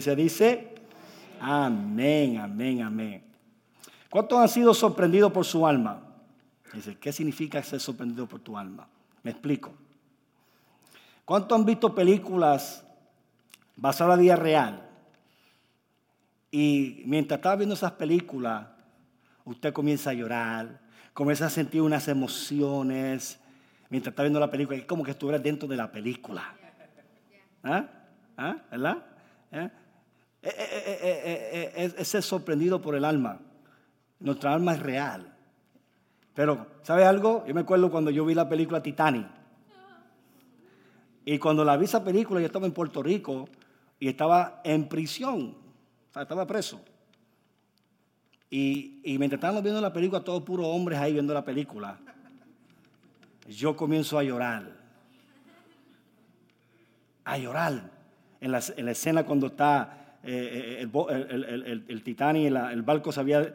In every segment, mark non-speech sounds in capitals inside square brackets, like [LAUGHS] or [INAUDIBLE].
Se dice, amén, amén, amén. ¿Cuántos han sido sorprendidos por su alma? Dice, ¿qué significa ser sorprendido por tu alma? Me explico. ¿Cuántos han visto películas basadas en la vida real? Y mientras estaba viendo esas películas, usted comienza a llorar, comienza a sentir unas emociones. Mientras está viendo la película, es como que estuviera dentro de la película. ¿Ah? ¿Ah? ¿Verdad? ¿Eh? Eh, eh, es ser sorprendido por el alma. Nuestra alma es real. Pero, ¿sabe algo? Yo me acuerdo cuando yo vi la película Titanic. Y cuando la vi esa película, yo estaba en Puerto Rico y estaba en prisión. O sea, estaba preso. Y, y mientras estábamos viendo la película, todos puros hombres ahí viendo la película, yo comienzo a llorar. A llorar. En la, en la escena cuando está eh, el, el, Titanic, el, barco se había,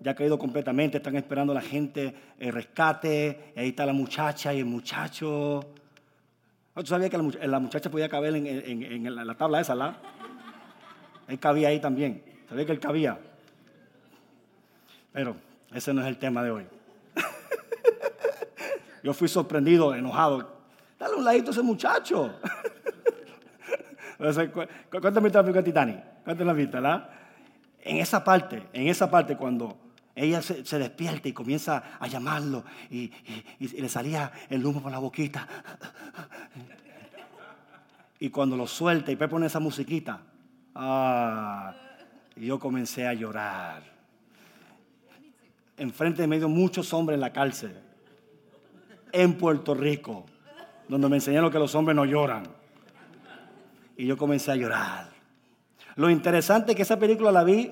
ya caído completamente, están esperando a la gente el rescate, ahí está la muchacha y el muchacho. ¿Tú sabías que la, muchacha podía caber en, la tabla esa, ¿la? Él cabía ahí también. ¿Sabía que él cabía? Pero ese no es el tema de hoy. [LAUGHS] Yo fui sorprendido, enojado. Dale un ladito a ese muchacho. [LAUGHS] ¿Cuántas han visto la película Titanic? ¿Cuántas la han visto, la? En esa parte, en esa parte cuando ella se, despierta y comienza a llamarlo y, le salía el humo por la boquita. Y cuando lo suelta y pone esa musiquita, ah, yo comencé a llorar. Enfrente de medio muchos hombres en la cárcel, en Puerto Rico, donde me enseñaron que los hombres no lloran. Y yo comencé a llorar. Lo interesante es que esa película la vi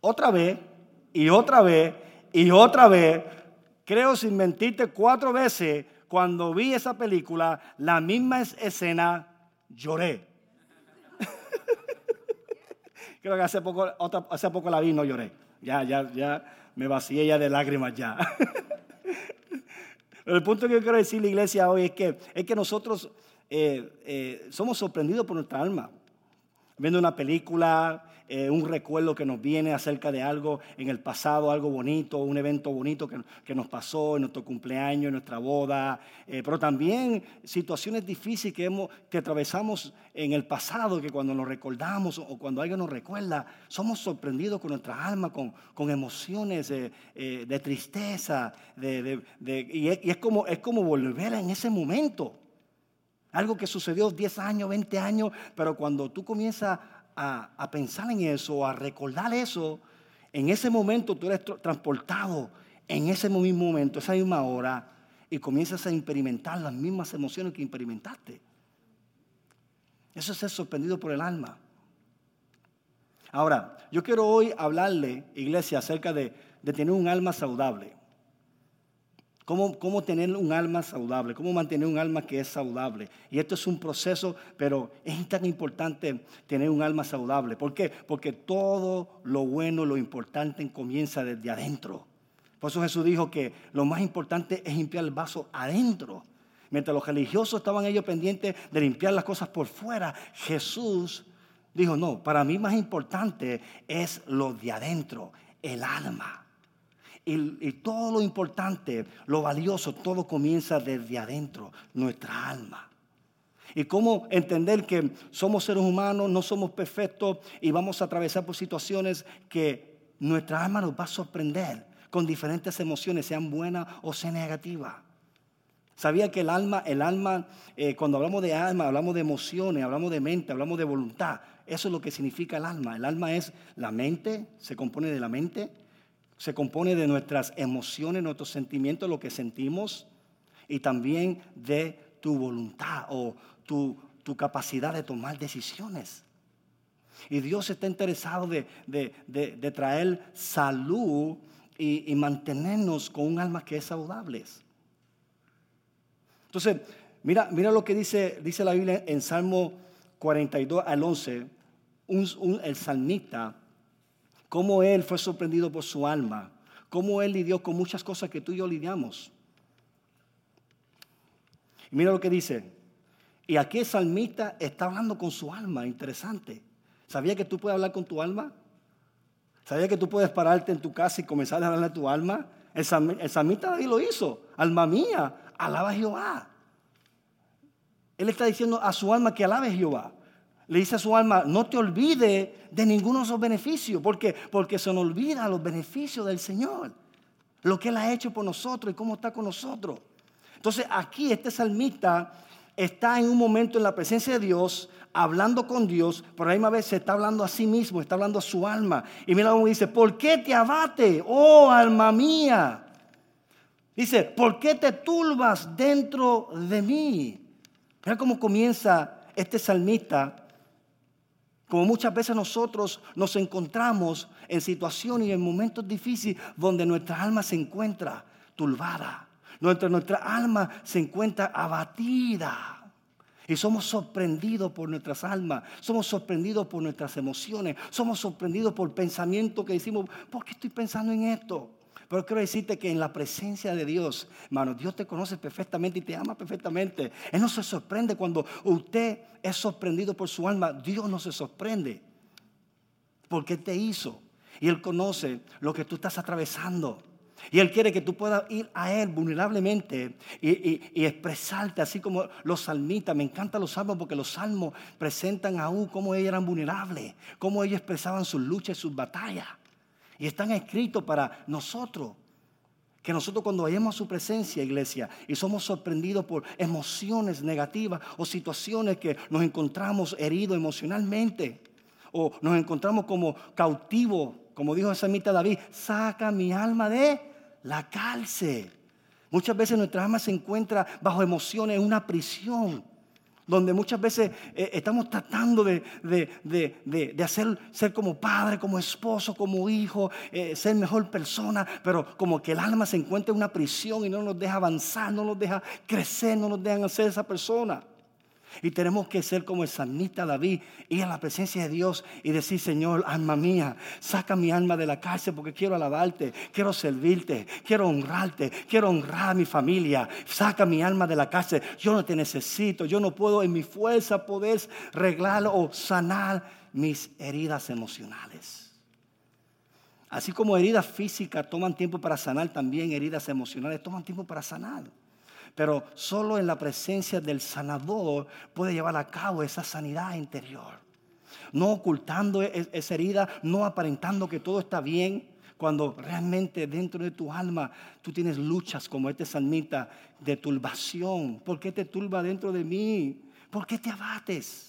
otra vez y otra vez y otra vez. Creo sin mentirte cuatro veces cuando vi esa película, la misma escena, lloré. [LAUGHS] Creo que hace poco, hace poco la vi y no lloré. Ya, ya, ya me vacié ya de lágrimas ya. [LAUGHS] el punto que yo quiero decir la iglesia hoy es que, es que nosotros eh, eh, somos sorprendidos por nuestra alma. Viendo una película, eh, un recuerdo que nos viene acerca de algo en el pasado, algo bonito, un evento bonito que, nos pasó en nuestro cumpleaños, en nuestra boda, pero también situaciones difíciles que, hemos, que atravesamos en el pasado, que cuando nos recordamos o cuando alguien nos recuerda, somos sorprendidos con nuestra alma, con, con emociones de, tristeza, de, y, es, como, es como volver en ese momento. Algo que sucedió 10 años, 20 años, pero cuando tú comienzas a, pensar en eso, a recordar eso, en ese momento tú eres transportado en ese mismo momento, esa misma hora, y comienzas a experimentar las mismas emociones que experimentaste. Eso es ser sorprendido por el alma. Ahora, yo quiero hoy hablarle, iglesia, acerca de tener un alma saludable. Cómo, tener un alma saludable, cómo mantener un alma que es saludable. Y esto es un proceso, pero es tan importante tener un alma saludable. ¿Por qué? Porque todo lo bueno, lo importante comienza desde adentro. Por eso Jesús dijo que lo más importante es limpiar el vaso adentro. Mientras los religiosos estaban ellos pendientes de limpiar las cosas por fuera, Jesús dijo, no, para mí más importante es lo de adentro, el alma y, todo lo importante, lo valioso, todo comienza desde adentro, nuestra alma. Y cómo entender que somos seres humanos, no somos perfectos y vamos a atravesar por situaciones que nuestra alma nos va a sorprender con diferentes emociones, sean buenas o sean negativas. Sabía que el alma, el alma, eh, cuando hablamos de alma, hablamos de emociones, hablamos de mente, hablamos de voluntad. Eso es lo que significa el alma. El alma es la mente, se compone de la mente, se compone de nuestras emociones, nuestros sentimientos, lo que sentimos, y también de tu voluntad o tu, capacidad de tomar decisiones. Y Dios está interesado de, traer salud y, mantenernos con un alma que es saludable. Entonces, mira, mira lo que dice, dice la Biblia en Salmo 42 al 11. el salmista cómo él fue sorprendido por su alma, cómo él lidió con muchas cosas que tú y yo lidiamos. Y mira lo que dice Y aquí el salmista está hablando con su alma, interesante. ¿Sabía que tú puedes hablar con tu alma? ¿Sabía que tú puedes pararte en tu casa y comenzar a hablarle a tu alma? El, salmista David lo hizo. Alma mía, alaba a Jehová. Él está diciendo a su alma que alabe a Jehová. Le dice a su alma, no te olvides de ninguno de esos beneficios. ¿Por qué? Porque se nos olvida los beneficios del Señor. Lo que Él ha hecho por nosotros y cómo está con nosotros. Entonces aquí este salmista está en un momento en la presencia de Dios, hablando con Dios, pero a la misma vez se está hablando a sí mismo, está hablando a su alma. Y mira cómo dice, ¿por qué te abate, oh alma mía? Dice, ¿por qué te turbas dentro de mí? Mira cómo comienza este salmista. Como muchas veces nosotros nos encontramos en situaciones y en momentos difíciles donde nuestra alma se encuentra turbada, nuestra, nuestra alma se encuentra abatida. Y somos sorprendidos por nuestras almas, somos sorprendidos por nuestras emociones, somos sorprendidos por pensamientos que decimos, ¿por qué estoy pensando en esto? Pero quiero decirte que en la presencia de Dios, hermano, Dios te conoce perfectamente y te ama perfectamente. Él no se sorprende cuando usted es sorprendido por su alma. Dios no se sorprende. Porque te hizo. Y Él conoce lo que tú estás atravesando. Y Él quiere que tú puedas ir a Él vulnerablemente y, expresarte, así como los salmitas. Me encantan los salmos porque los salmos presentan aún cómo ellos eran vulnerables, cómo ellos expresaban sus luchas y sus batallas. Y están escritos para nosotros. Que nosotros cuando vayamos a su presencia, iglesia, y somos sorprendidos por emociones negativas o situaciones que nos encontramos heridos emocionalmente, o nos encontramos como cautivos, como dijo el samita David, saca mi alma de la cárcel. Muchas veces nuestra alma se encuentra bajo emociones, en una prisión donde muchas veces eh, estamos tratando de, hacer, ser como padre, como esposo, como hijo, eh, ser mejor persona, pero como que el alma se encuentra en una prisión y no nos deja avanzar, no nos deja crecer, no nos dejan ser esa persona. Y tenemos que ser como el salmista David, ir a la presencia de Dios y decir, Señor, alma mía, saca mi alma de la cárcel porque quiero alabarte, quiero servirte, quiero honrarte, quiero honrar a mi familia. Saca mi alma de la cárcel. Yo no te necesito, yo no puedo en mi fuerza poder arreglar o sanar mis heridas emocionales. Así como heridas físicas toman tiempo para sanar, también heridas emocionales toman tiempo para sanar. Pero solo en la presencia del sanador puede llevar a cabo esa sanidad interior. No ocultando e-, esa herida, no aparentando que todo está bien, cuando realmente dentro de tu alma tú tienes luchas como este salmita de turbación. ¿Por qué te turba dentro de mí? ¿Por qué te abates?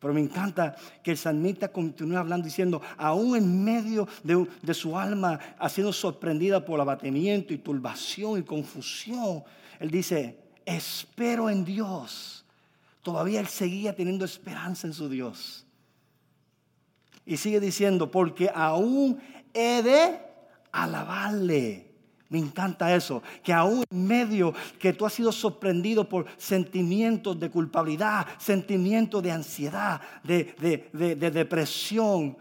Pero me encanta que el salmista continúe hablando diciendo, aún en medio de, su alma, siendo sorprendida por abatimiento y turbación y confusión, él dice, espero en Dios. Todavía él seguía teniendo esperanza en su Dios. Y sigue diciendo, porque aún he de alabarle. Me encanta eso, que aún en medio que tú has sido sorprendido por sentimientos de culpabilidad, sentimientos de ansiedad, de, depresión,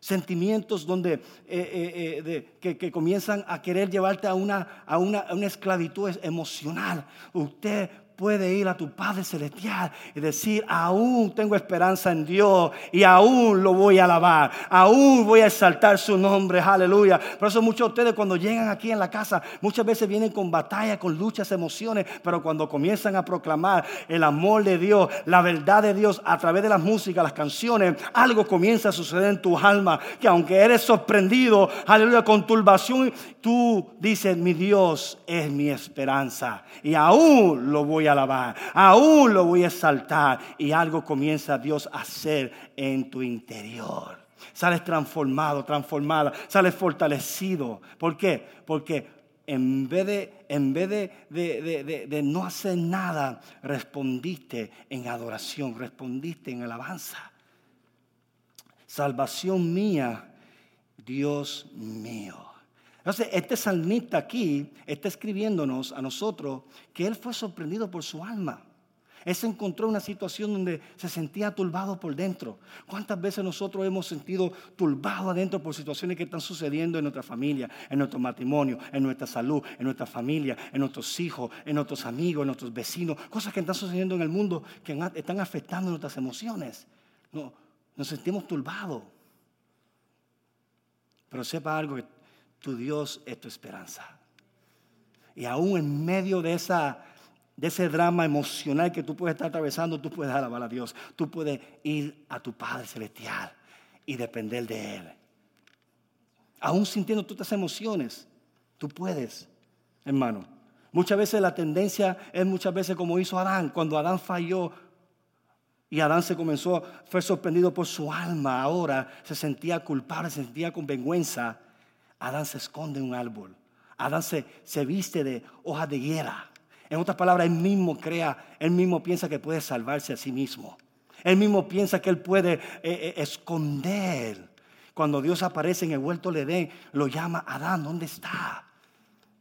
sentimientos donde, eh, eh, eh, que, comienzan a querer llevarte a una, a una, a una esclavitud emocional. Usted puede ir a tu Padre Celestial y decir, aún tengo esperanza en Dios y aún lo voy a alabar, aún voy a exaltar su nombre, aleluya. Por eso muchos de ustedes cuando llegan aquí en la casa, muchas veces vienen con batalla, con luchas, emociones, pero cuando comienzan a proclamar el amor de Dios, la verdad de Dios a través de las músicas, las canciones, algo comienza a suceder en tu alma, que aunque eres sorprendido, aleluya, con turbación, tú dices, mi Dios es mi esperanza y aún lo voy a alabar, aún lo voy a exaltar y algo comienza Dios a hacer en tu interior. Sales transformado, transformada, sales fortalecido. ¿Por qué? Porque en vez de, en vez de, de, no hacer nada, respondiste en adoración, respondiste en alabanza. Salvación mía, Dios mío. Entonces, este salmista aquí está escribiéndonos a nosotros que él fue sorprendido por su alma. Él se encontró en una situación donde se sentía turbado por dentro. ¿Cuántas veces nosotros hemos sentido turbado adentro por situaciones que están sucediendo en nuestra familia, en nuestro matrimonio, en nuestra salud, en nuestra familia, en nuestros hijos, en nuestros amigos, en nuestros vecinos? Cosas que están sucediendo en el mundo que están afectando nuestras emociones. No, nos sentimos turbados. Pero sepa algo, que tu Dios es tu esperanza. Y aún en medio de, esa, de ese drama emocional que tú puedes estar atravesando, tú puedes alabar a Dios. Tú puedes ir a tu Padre Celestial y depender de Él. Aún sintiendo todas estas emociones, tú puedes, hermano. Muchas veces la tendencia es muchas veces como hizo Adán. Cuando Adán falló, y Adán se comenzó, fue sorprendido por su alma. Ahora se sentía culpable, se sentía con vergüenza. Adán se esconde en un árbol. Adán se, se viste de hojas de higuera. En otras palabras, él mismo crea, él mismo piensa que puede salvarse a sí mismo. Él mismo piensa que él puede eh, eh, esconder. Cuando Dios aparece en el huerto le Edén, lo llama Adán, ¿dónde está?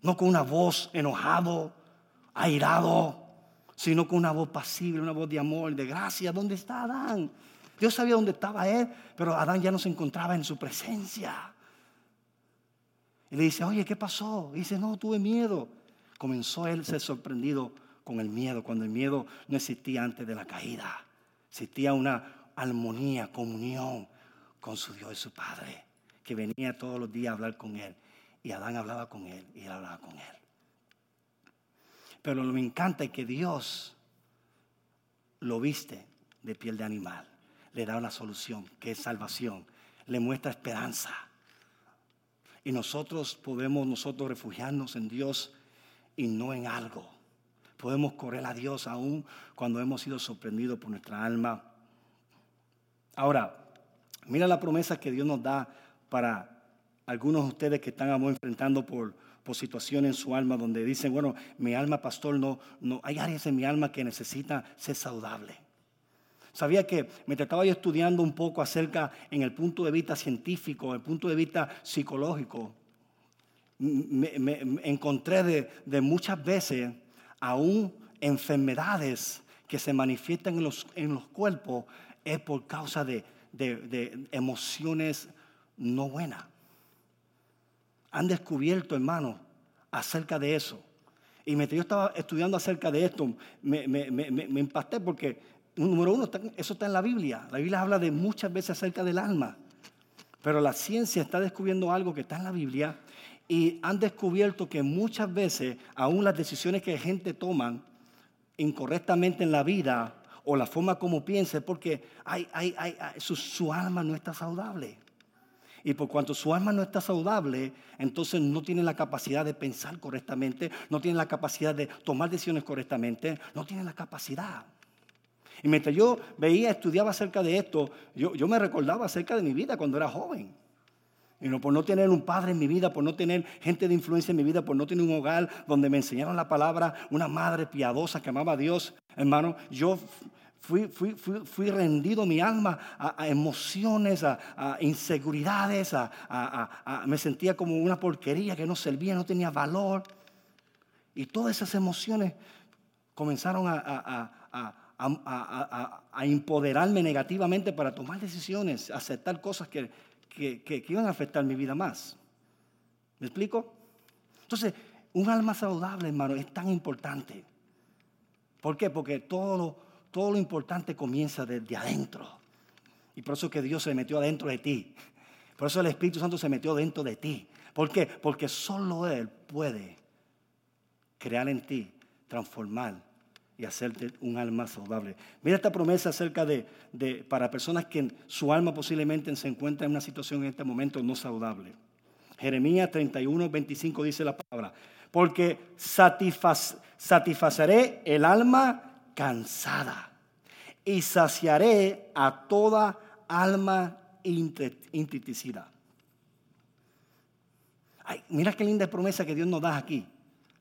No con una voz enojado, airado, sino con una voz pasible, una voz de amor, de gracia. ¿Dónde está Adán? Dios sabía dónde estaba él, pero Adán ya no se encontraba en su presencia. Y le dice, oye, ¿qué pasó? Y dice, no, tuve miedo. Comenzó él a ser sorprendido con el miedo, cuando el miedo no existía antes de la caída. Existía una armonía, comunión con su Dios y su Padre, que venía todos los días a hablar con él. Y Adán hablaba con él y él hablaba con él. Pero lo que me encanta es que Dios lo viste de piel de animal. Le da una solución, que es salvación. Le muestra esperanza. Y nosotros podemos nosotros refugiarnos en Dios y no en algo. Podemos correr a Dios aún cuando hemos sido sorprendidos por nuestra alma. Ahora, mira la promesa que Dios nos da para algunos de ustedes que están enfrentando por por situaciones en su alma donde dicen, bueno, mi alma, pastor, no, no, hay áreas en mi alma que necesita ser saludable. Sabía que me trataba yo estudiando un poco acerca en el punto de vista científico, el punto de vista psicológico. Me, encontré de, muchas veces aún enfermedades que se manifiestan en los, en los cuerpos es por causa de, de emociones no buenas han descubierto, hermano, acerca de eso. Y mientras yo estaba estudiando acerca de esto, me, me, impacté porque, número uno, eso está en la Biblia. La Biblia habla de muchas veces acerca del alma. Pero la ciencia está descubriendo algo que está en la Biblia y han descubierto que muchas veces, aún las decisiones que gente toma incorrectamente en la vida o la forma como piensa, porque hay, su alma no está saludable. Y por cuanto su alma no está saludable, entonces no tiene la capacidad de pensar correctamente, no tiene la capacidad de tomar decisiones correctamente, no tiene la capacidad. Y mientras yo veía, estudiaba acerca de esto, yo, yo me recordaba acerca de mi vida cuando era joven. Y no, por no tener un padre en mi vida, por no tener gente de influencia en mi vida, por no tener un hogar donde me enseñaron la palabra, una madre piadosa que amaba a Dios, hermano, yo Fui, fui, fui, rendido mi alma a, emociones, a, inseguridades, me sentía como una porquería que no servía, no tenía valor. Y todas esas emociones comenzaron a, empoderarme negativamente para tomar decisiones, aceptar cosas que, que iban a afectar mi vida más. ¿Me explico? Entonces, un alma saludable, hermano, es tan importante. ¿Por qué? Porque todo lo todo lo importante comienza desde adentro. Y por eso que Dios se metió adentro de ti. Por eso el Espíritu Santo se metió dentro de ti. ¿Por qué? Porque solo Él puede crear en ti, transformar y hacerte un alma saludable. Mira esta promesa acerca de, de, para personas que su alma posiblemente se encuentra en una situación en este momento no saludable. Jeremías 31, 25 dice la palabra, porque satisfaceré el alma cansada y saciaré a toda alma intritecida. Ay, mira qué linda promesa que Dios nos da aquí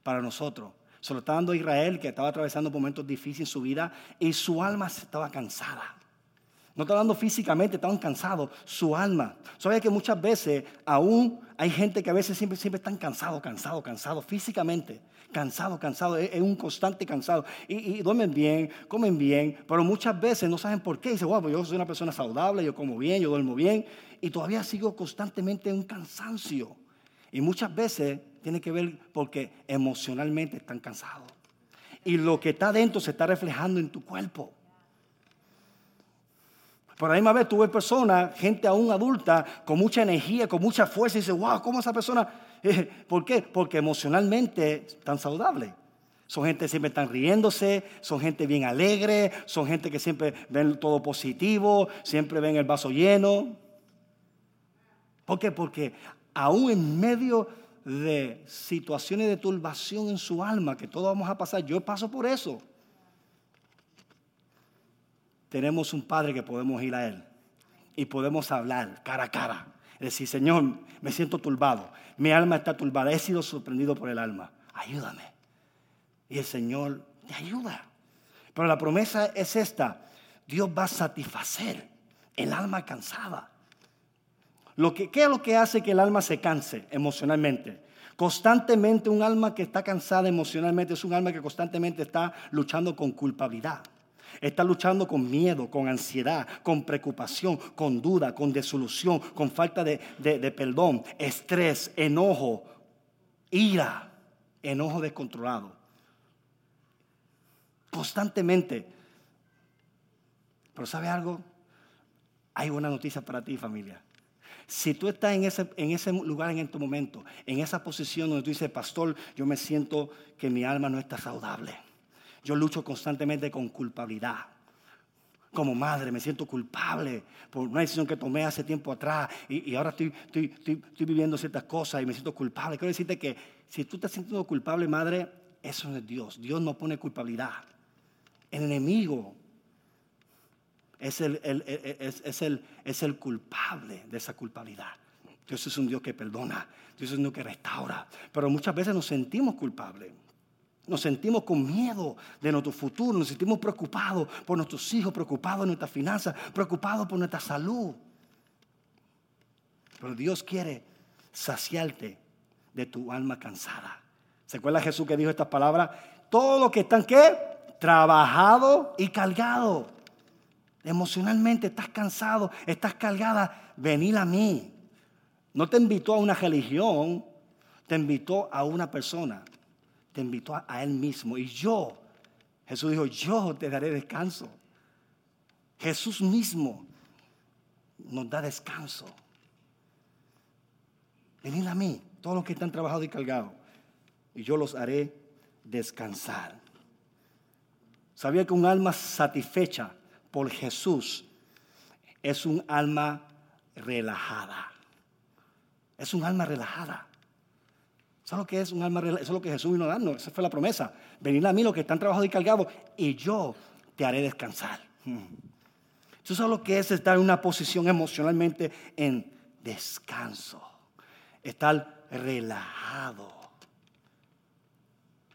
para nosotros. Se lo está dando a Israel que estaba atravesando momentos difíciles en su vida y su alma estaba cansada. No está hablando físicamente, estaban cansados, su alma. ¿Sabes que muchas veces aún hay gente que a veces siempre, siempre están cansados, cansados, cansados, físicamente? Cansado, cansado, es, un constante cansado. Y, duermen bien, comen bien, pero muchas veces no saben por qué. Dicen, wow, pues yo soy una persona saludable, yo como bien, yo duermo bien. Y todavía sigo constantemente en un cansancio. Y muchas veces tiene que ver porque emocionalmente están cansados. Y lo que está dentro se está reflejando en tu cuerpo. Por la misma vez tú ves personas, gente aún adulta, con mucha energía, con mucha fuerza, y dices, wow, ¿cómo esa persona? [LAUGHS] ¿Por qué? Porque emocionalmente están saludables. Son gente que siempre están riéndose, son gente bien alegre, son gente que siempre ven todo positivo, siempre ven el vaso lleno. ¿Por qué? Porque aún en medio de situaciones de turbación en su alma, que todos vamos a pasar, yo paso por eso tenemos un Padre que podemos ir a Él y podemos hablar cara a cara. Es decir, Señor, me siento turbado, mi alma está turbada, he sido sorprendido por el alma, ayúdame. Y el Señor te ayuda. Pero la promesa es esta, Dios va a satisfacer el alma cansada. Lo que, ¿Qué es lo que hace que el alma se canse emocionalmente? Constantemente un alma que está cansada emocionalmente es un alma que constantemente está luchando con culpabilidad. Está luchando con miedo, con ansiedad, con preocupación, con duda, con desolución, con falta de, perdón, estrés, enojo, ira, enojo descontrolado. Constantemente. Pero ¿sabe algo? Hay una noticia para ti, familia. Si tú estás en ese, en ese lugar en este momento, en esa posición donde tú dices, pastor, yo me siento que mi alma no está saludable yo lucho constantemente con culpabilidad. Como madre me siento culpable por una decisión que tomé hace tiempo atrás y, ahora estoy, estoy, viviendo ciertas cosas y me siento culpable. Quiero decirte que si tú estás sintiendo culpable, madre, eso no es Dios. Dios no pone culpabilidad. El enemigo es el, es, el, es el culpable de esa culpabilidad. Dios es un Dios que perdona, Dios es un Dios que restaura, pero muchas veces nos sentimos culpables. Nos sentimos con miedo de nuestro futuro, nos sentimos preocupados por nuestros hijos, preocupados por nuestras finanzas, preocupados por nuestra salud. Pero Dios quiere saciarte de tu alma cansada. ¿Se acuerda Jesús que dijo estas palabras? Todo lo que están qué? Trabajado y cargado. Emocionalmente estás cansado, estás cargada, venid a mí. No te invitó a una religión, te invitó a una persona te invitó a, Él mismo. Y yo, Jesús dijo, yo te daré descanso. Jesús mismo nos da descanso. Venid a mí, todos los que están trabajados y cargados, y yo los haré descansar. ¿Sabía que un alma satisfecha por Jesús es un alma relajada? Es un alma relajada. Eso es lo que es un alma Eso es lo que Jesús vino darnos. Esa fue la promesa. Venid a mí los que están trabajados y cargados y yo te haré descansar. Eso es lo que es estar en una posición emocionalmente en descanso. Estar relajado.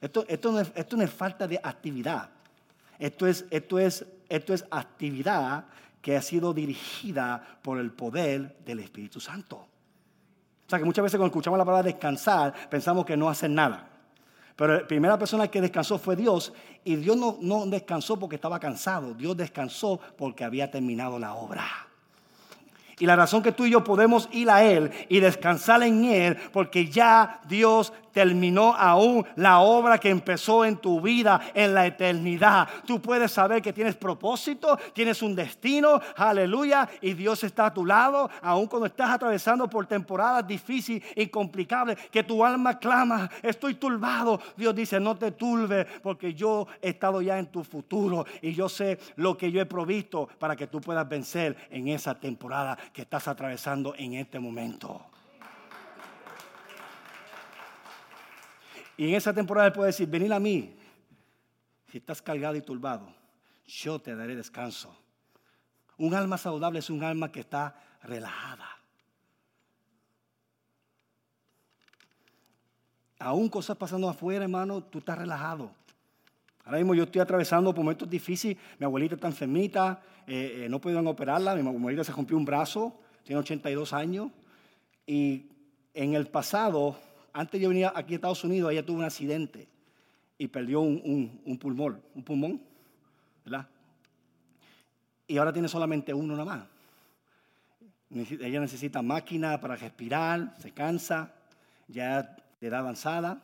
Esto, esto, no, es, esto no es falta de actividad. Esto es, esto, es, esto es actividad que ha sido dirigida por el poder del Espíritu Santo. O sea que muchas veces cuando escuchamos la palabra descansar, pensamos que no hacen nada. Pero la primera persona que descansó fue Dios y Dios no, no descansó porque estaba cansado, Dios descansó porque había terminado la obra. Y la razón que tú y yo podemos ir a Él y descansar en Él, porque ya Dios terminó aún la obra que empezó en tu vida en la eternidad. Tú puedes saber que tienes propósito, tienes un destino, aleluya, y Dios está a tu lado, aún cuando estás atravesando por temporadas difíciles y complicables, que tu alma clama, estoy turbado. Dios dice, no te turbe, porque yo he estado ya en tu futuro y yo sé lo que yo he provisto para que tú puedas vencer en esa temporada que estás atravesando en este momento. Y en esa temporada Él puede decir, venid a mí. Si estás cargado y turbado, yo te daré descanso. Un alma saludable es un alma que está relajada. Aún cosas pasando afuera, hermano, tú estás relajado. Ahora mismo yo estoy atravesando momentos difíciles. Mi abuelita está enfermita, eh, eh, no pudieron operarla. Mi abuelita se rompió un brazo, tiene 82 años. Y en el pasado, antes yo venía aquí a Estados Unidos, ella tuvo un accidente y perdió un, pulmón, un pulmón, ¿verdad? Y ahora tiene solamente uno nada más. Ella necesita máquina para respirar, se cansa, ya de edad avanzada.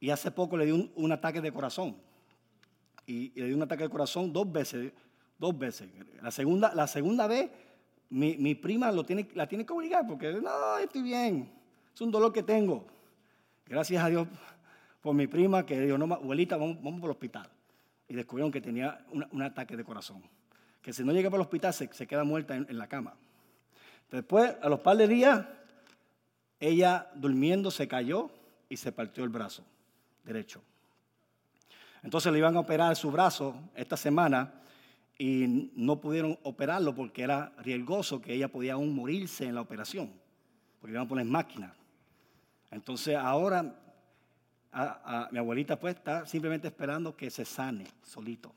Y hace poco le dio un, ataque de corazón. Y, le dio un ataque de corazón dos veces, dos veces. La segunda, la segunda vez, mi, prima la tiene que obligar porque no, estoy bien. Es un dolor que tengo. Gracias a Dios por mi prima que dijo, no, abuelita, vamos, vamos por el hospital. Y descubrieron que tenía un ataque de corazón. Que si no llega para el hospital se, queda muerta en la cama. Después, a los par de días, ella durmiendo se cayó y se partió el brazo derecho. Entonces le iban a operar su brazo esta semana y no pudieron operarlo porque era riesgoso que ella podía aún morirse en la operación, porque iban a poner máquinas. Entonces ahora mi abuelita pues está simplemente esperando que se sane solito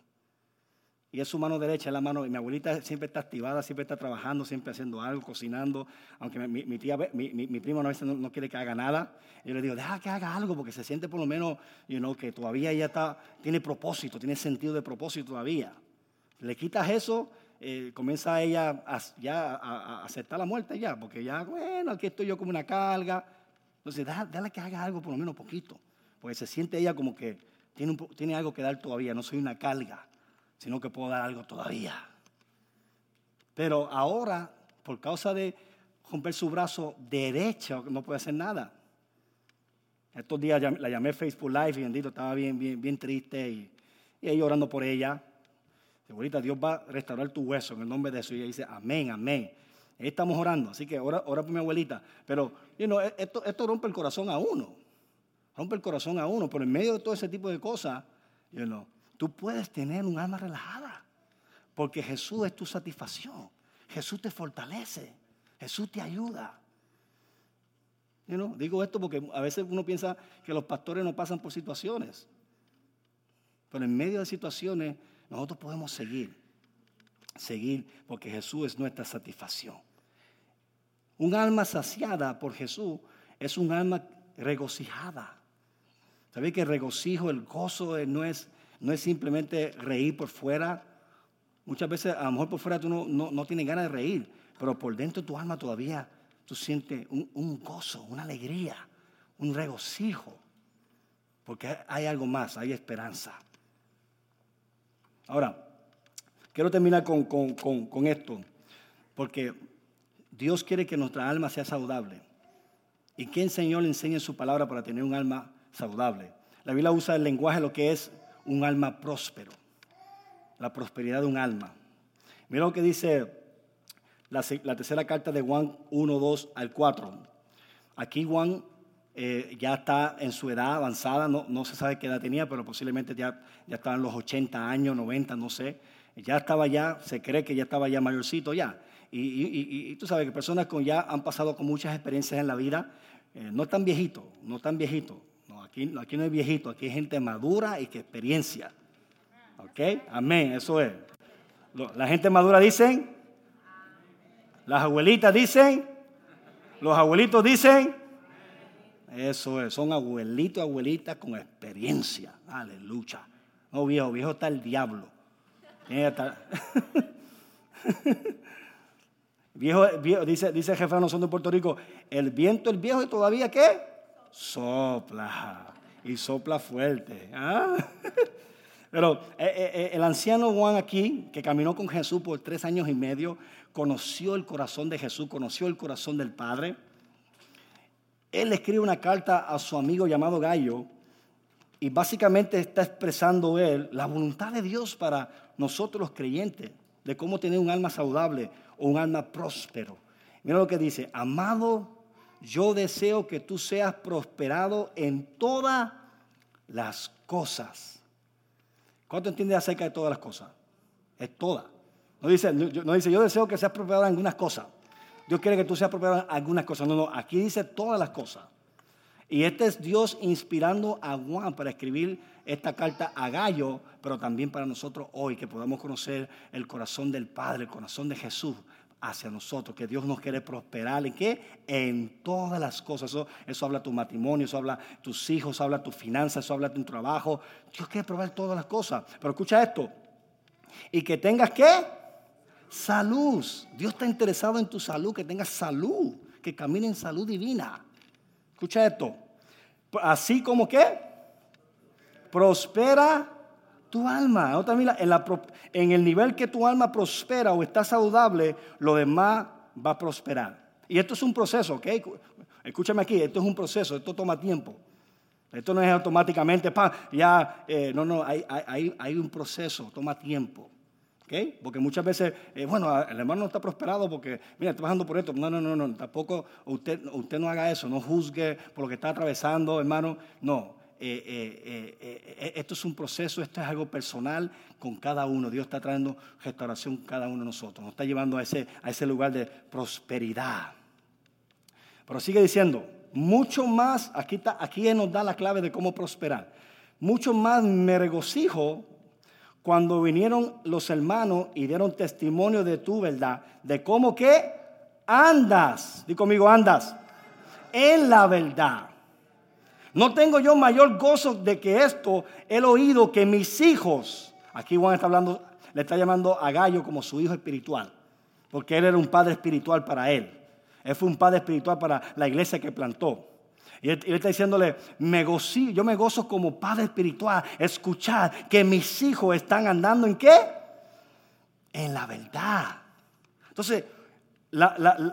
y es su mano derecha, es la mano. Y mi abuelita siempre está activada, siempre está trabajando, siempre haciendo algo, cocinando. Aunque mi, tía, mi, mi, primo a veces no, quiere que haga nada. Yo le digo, deja que haga algo, porque se siente por lo menos, you know, que todavía ella está, tiene propósito, tiene sentido de propósito todavía. Le quitas eso, eh, comienza ella a, ya a, aceptar la muerte ya, porque ya, bueno, aquí estoy yo como una carga. Entonces, déjale que haga algo por lo menos poquito, porque se siente ella como que tiene, tiene algo que dar todavía, no soy una carga sino que puedo dar algo todavía. Pero ahora, por causa de romper su brazo derecho, no puede hacer nada. Estos días la llamé Facebook Live y bendito, estaba bien, bien, bien triste y, y ahí orando por ella. Ahorita Dios va a restaurar tu hueso en el nombre de eso. Y ella dice, amén, amén. Ahí estamos orando, así que ora, ora por mi abuelita. Pero you know, esto, esto rompe el corazón a uno. Rompe el corazón a uno. Pero en medio de todo ese tipo de cosas, you tú puedes tener un alma relajada. Porque Jesús es tu satisfacción. Jesús te fortalece. Jesús te ayuda. Digo esto porque a veces uno piensa que los pastores no pasan por situaciones. Pero en medio de situaciones nosotros podemos seguir. Seguir porque Jesús es nuestra satisfacción. Un alma saciada por Jesús es un alma regocijada. ¿Sabéis que el regocijo, el gozo no es no es simplemente reír por fuera. Muchas veces a lo mejor por fuera tú no, no, tienes ganas de reír, pero por dentro de tu alma todavía tú sientes un, un gozo, una alegría, un regocijo, porque hay algo más, hay esperanza. Ahora, quiero terminar con, con, con, esto, porque Dios quiere que nuestra alma sea saludable. ¿Y qué Señor le enseña en su palabra para tener un alma saludable? La Biblia usa el lenguaje lo que es un alma próspero. La prosperidad de un alma. Mira lo que dice la, tercera carta de Juan 1, 2 al 4. Aquí Juan eh, ya está en su edad avanzada, no, no, se sabe qué edad tenía, pero posiblemente ya, ya estaba en los 80 años, 90, no sé. Ya estaba ya, se cree que ya estaba ya mayorcito ya. Y, tú sabes que personas con ya han pasado con muchas experiencias en la vida, eh, no tan viejitos, no tan viejitos, Aquí, no es viejito, aquí hay gente madura y que experiencia. ¿Ok? Amén, eso es. La gente madura dicen, las abuelitas dicen, los abuelitos dicen, eso es, son abuelitos, abuelitas con experiencia. Aleluya. No, viejo, viejo está el diablo. [LAUGHS] viejo, dice, dice el jefe de de Puerto Rico, el viento, el viejo y todavía qué? sopla y sopla fuerte. ¿ah? [LAUGHS] Pero eh, eh, eh, el anciano Juan aquí, que caminó con Jesús por tres años y medio, conoció el corazón de Jesús, conoció el corazón del Padre. Él escribe una carta a su amigo llamado Gallo y básicamente está expresando él la voluntad de Dios para nosotros los creyentes, de cómo tener un alma saludable un alma próspero. Mira lo que dice, amado yo deseo que tú seas prosperado en todas las cosas. ¿Cuánto entiendes acerca de todas las cosas? Es todas. No dice, no dice, yo deseo que seas prosperado en algunas cosas. Dios quiere que tú seas prosperado en algunas cosas. No, no, aquí dice todas las cosas. Y este es Dios inspirando a Juan para escribir esta carta a Gallo, pero también para nosotros hoy, que podamos conocer el corazón del Padre, el corazón de Jesús hacia nosotros, que Dios nos quiere prosperar en qué? En todas las cosas. Eso, eso habla tu matrimonio, eso habla tus hijos, eso habla tus finanzas, eso habla tu trabajo. Dios quiere probar todas las cosas. Pero escucha esto. Y que tengas qué? Salud. Dios está interesado en tu salud, que tengas salud, que camine en salud divina. Escucha esto. Así como que prospera tu alma. En, el nivel que tu alma prospera o está saludable, lo demás va a prosperar. Y esto es un proceso, ¿ok? Escúchame aquí, esto es un proceso, esto toma tiempo. Esto no es automáticamente, ya, eh, no, no, hay, un proceso, toma tiempo. Porque muchas veces, eh, bueno, el hermano no está prosperado porque, mira, está bajando por esto. No, no, no, no, tampoco usted, usted no haga eso, no juzgue por lo que está atravesando, hermano. No, eh, eh, esto es un proceso, esto es algo personal con cada uno. Dios está trayendo restauración cada uno de nosotros. Nos está llevando a ese, a ese lugar de prosperidad. Pero sigue diciendo, mucho más, aquí, está, aquí nos da la clave de cómo prosperar. Mucho más me regocijo cuando vinieron los hermanos y dieron testimonio de tu verdad, de cómo que andas, di conmigo, andas en la verdad. No tengo yo mayor gozo de que esto he oído que mis hijos, aquí Juan está hablando, le está llamando a Gallo como su hijo espiritual, porque él era un padre espiritual para él. Él fue un padre espiritual para la iglesia que plantó. Y él, está diciéndole, me gozo, yo me gozo como padre espiritual, escuchar que mis hijos están andando en qué? En la verdad. Entonces,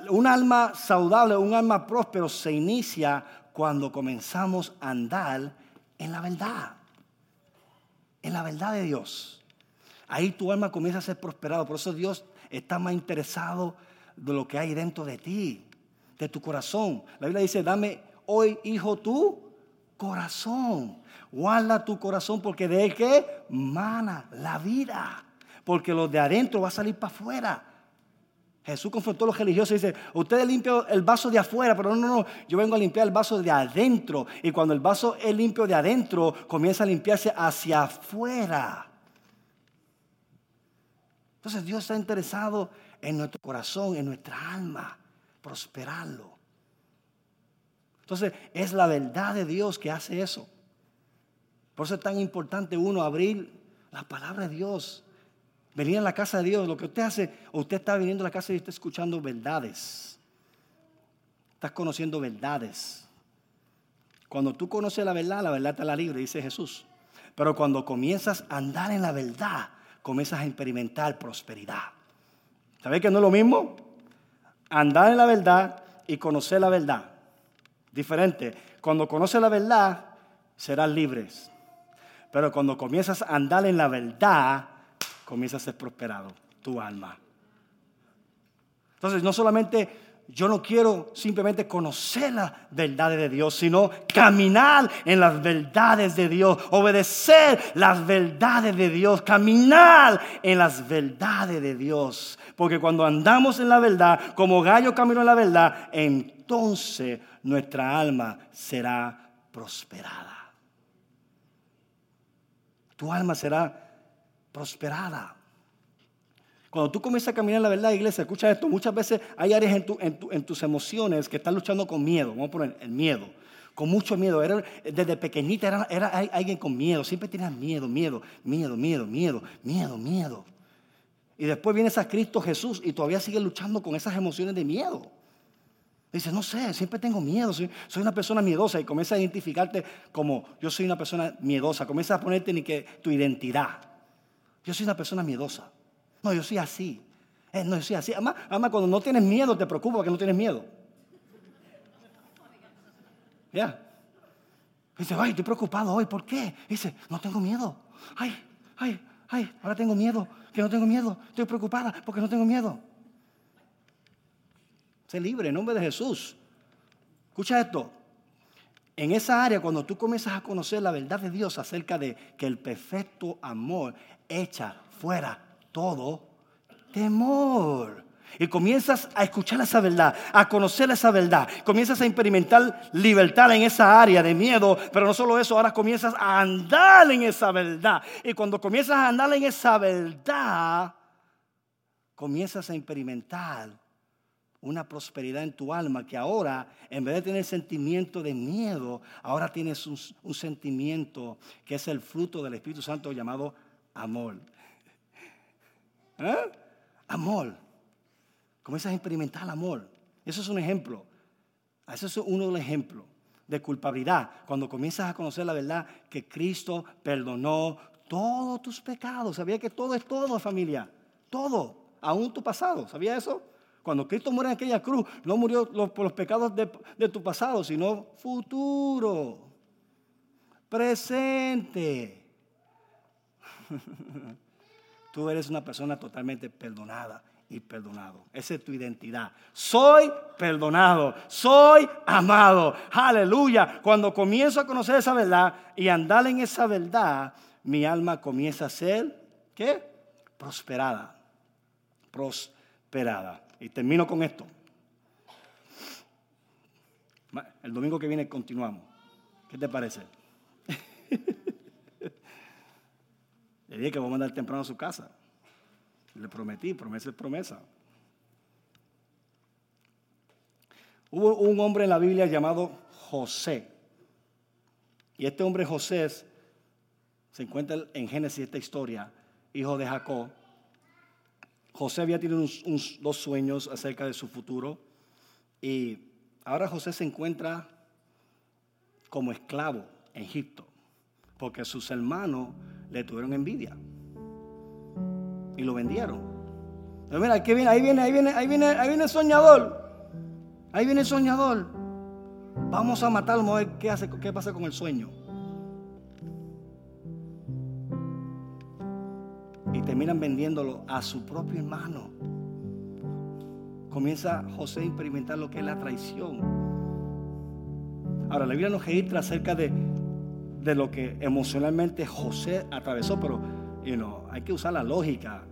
un alma saludable, un alma próspero se inicia cuando comenzamos a andar en la verdad, en la verdad de Dios. Ahí tu alma comienza a ser prosperado. Por eso Dios está más interesado de lo que hay dentro de ti, de tu corazón. La Biblia dice, dame hoy, hijo, tu corazón. Guarda tu corazón porque de él que mana la vida. Porque lo de adentro va a salir para afuera. Jesús confrontó a los religiosos y dice, ustedes limpian el vaso de afuera, pero no, no, no, yo vengo a limpiar el vaso de adentro. Y cuando el vaso es limpio de adentro, comienza a limpiarse hacia afuera. Entonces Dios está interesado en nuestro corazón, en nuestra alma, prosperarlo. Entonces es la verdad de Dios que hace eso. Por eso es tan importante uno abrir la palabra de Dios venir a la casa de Dios, lo que usted hace, usted está viniendo a la casa y está escuchando verdades. Estás conociendo verdades. Cuando tú conoces la verdad, la verdad te la libre, dice Jesús. Pero cuando comienzas a andar en la verdad, comienzas a experimentar prosperidad. ¿Sabes que no es lo mismo? Andar en la verdad y conocer la verdad. Diferente. Cuando conoces la verdad, serás libres. Pero cuando comienzas a andar en la verdad, comienza a ser prosperado tu alma. Entonces, no solamente yo no quiero simplemente conocer las verdades de Dios, sino caminar en las verdades de Dios, obedecer las verdades de Dios, caminar en las verdades de Dios. Porque cuando andamos en la verdad, como gallo camino en la verdad, entonces nuestra alma será prosperada. Tu alma será prosperada. Cuando tú comienzas a caminar en la verdad, iglesia, escucha esto, muchas veces hay áreas en, en, tus emociones que están luchando con miedo, vamos a poner el miedo, con mucho miedo. Era, desde pequeñita era, era alguien con miedo, siempre tenías miedo, miedo, miedo, miedo, miedo, miedo, miedo. Y después vienes a Cristo Jesús y todavía sigues luchando con esas emociones de miedo. Dices, no sé, siempre tengo miedo, soy, una persona miedosa y comienzas a identificarte como yo soy una persona miedosa, comienzas a ponerte ni que tu identidad. Yo soy una persona miedosa. No, yo soy así. Eh, no, yo soy así. Además, cuando no tienes miedo, te preocupa que no tienes miedo. Ya. Dice, ay, estoy preocupado hoy. ¿Por qué? Dice, no tengo miedo. Ay, ay, ay, ahora tengo miedo. Que no tengo miedo. Estoy preocupada porque no tengo miedo. Sé libre en nombre de Jesús. Escucha esto. En esa área, cuando tú comienzas a conocer la verdad de Dios acerca de que el perfecto amor echa fuera todo temor. y comienzas a escuchar esa verdad, a conocer esa verdad, comienzas a experimentar libertad en esa área de miedo, pero no solo eso, ahora comienzas a andar en esa verdad. Y cuando comienzas a andar en esa verdad, comienzas a experimentar una prosperidad en tu alma que ahora, en vez de tener sentimiento de miedo, ahora tienes un, sentimiento que es el fruto del Espíritu Santo llamado amor. ¿Eh? Amor. Comienzas a experimentar amor. Eso es un ejemplo. Eso es uno de los ejemplos de culpabilidad. Cuando comienzas a conocer la verdad que Cristo perdonó todos tus pecados. ¿Sabía que todo es todo, familia? Todo. Aún tu pasado. ¿Sabía eso? Cuando Cristo muere en aquella cruz, no murió por los pecados de, de tu pasado, sino futuro, presente. [LAUGHS] Tú eres una persona totalmente perdonada y perdonado. Esa es tu identidad. Soy perdonado, soy amado. Aleluya. Cuando comienzo a conocer esa verdad y andar en esa verdad, mi alma comienza a ser, ¿qué? Prosperada. Prosperada. Y termino con esto. El domingo que viene continuamos. ¿Qué te parece? [LAUGHS] Le dije que vamos a mandar temprano a su casa. Le prometí, promesa es promesa. Hubo un hombre en la Biblia llamado José. Y este hombre José se encuentra en Génesis esta historia, hijo de Jacob. José había tenido dos sueños acerca de su futuro y ahora José se encuentra como esclavo en Egipto porque sus hermanos le tuvieron envidia y lo vendieron. Pero mira, viene, ahí viene, ahí viene, ahí viene, ahí viene el soñador. Ahí viene el soñador. Vamos a matarlo, a ver qué, hace, qué pasa con el sueño. Terminan vendiéndolo a su propio hermano. Comienza José a experimentar lo que es la traición. Ahora, la Biblia nos registra acerca de, de lo que emocionalmente José atravesó, pero you know, hay que usar la lógica.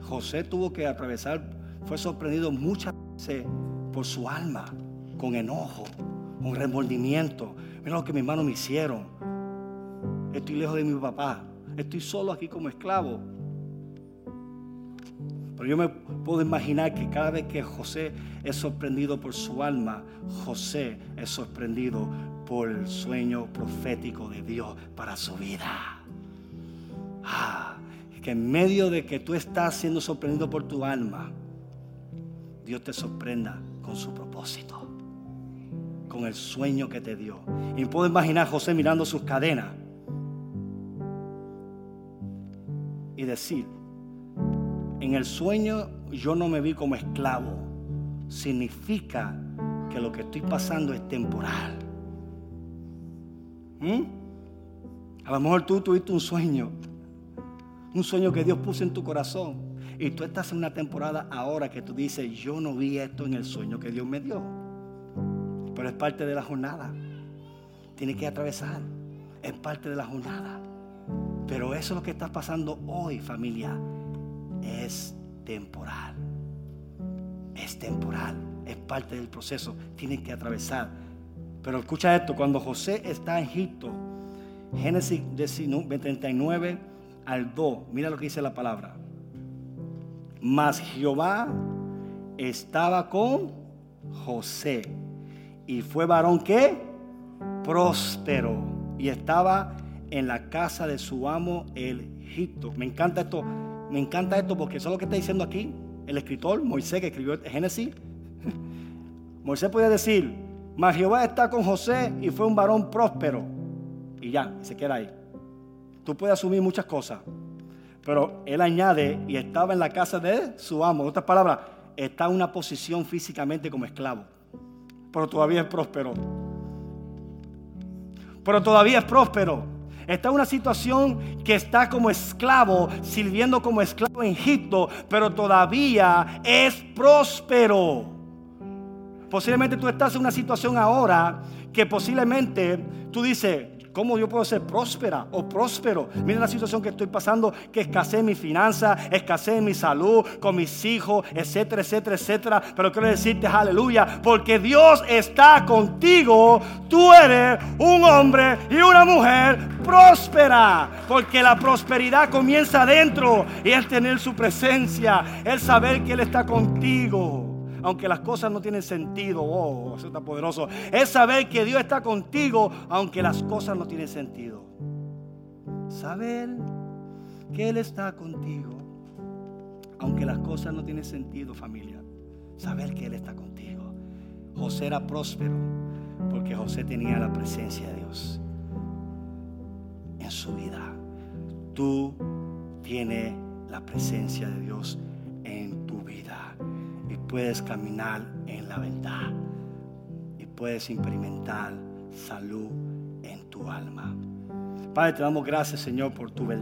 José tuvo que atravesar, fue sorprendido muchas veces por su alma, con enojo, con remordimiento. Mira lo que mis hermanos me hicieron. Estoy lejos de mi papá. Estoy solo aquí como esclavo. Pero yo me puedo imaginar que cada vez que José es sorprendido por su alma, José es sorprendido por el sueño profético de Dios para su vida. Ah, que en medio de que tú estás siendo sorprendido por tu alma, Dios te sorprenda con su propósito, con el sueño que te dio. Y puedo imaginar José mirando sus cadenas y decir, en el sueño yo no me vi como esclavo, significa que lo que estoy pasando es temporal. ¿Mm? A lo mejor tú tuviste un sueño un sueño que Dios puso en tu corazón. Y tú estás en una temporada ahora que tú dices, yo no vi esto en el sueño que Dios me dio. Pero es parte de la jornada. Tiene que atravesar. Es parte de la jornada. Pero eso es lo que está pasando hoy, familia. Es temporal. Es temporal. Es parte del proceso. Tiene que atravesar. Pero escucha esto. Cuando José está en Egipto, Génesis 39 al 2, mira lo que dice la palabra. Mas Jehová estaba con José y fue varón que próspero y estaba en la casa de su amo el Egipto. Me encanta esto, me encanta esto porque eso es lo que está diciendo aquí el escritor Moisés que escribió Génesis. [LAUGHS] Moisés podía decir, mas Jehová está con José y fue un varón próspero. Y ya, se queda ahí. Tú puedes asumir muchas cosas. Pero él añade, y estaba en la casa de su amo. En otras palabras, está en una posición físicamente como esclavo. Pero todavía es próspero. Pero todavía es próspero. Está en una situación que está como esclavo, sirviendo como esclavo en Egipto, pero todavía es próspero. Posiblemente tú estás en una situación ahora que posiblemente tú dices, ¿Cómo yo puedo ser próspera o próspero? Mira la situación que estoy pasando, que escasee mi finanza, escasee mi salud, con mis hijos, etcétera, etcétera, etcétera. Pero quiero decirte, aleluya, porque Dios está contigo. Tú eres un hombre y una mujer próspera. Porque la prosperidad comienza adentro y es tener su presencia, el saber que Él está contigo aunque las cosas no tienen sentido. Oh, eso está poderoso. Es saber que Dios está contigo, aunque las cosas no tienen sentido. Saber que Él está contigo, aunque las cosas no tienen sentido, familia. Saber que Él está contigo. José era próspero porque José tenía la presencia de Dios en su vida. Tú tienes la presencia de Dios puedes caminar en la verdad y puedes experimentar salud en tu alma. Padre, te damos gracias, Señor, por tu verdad.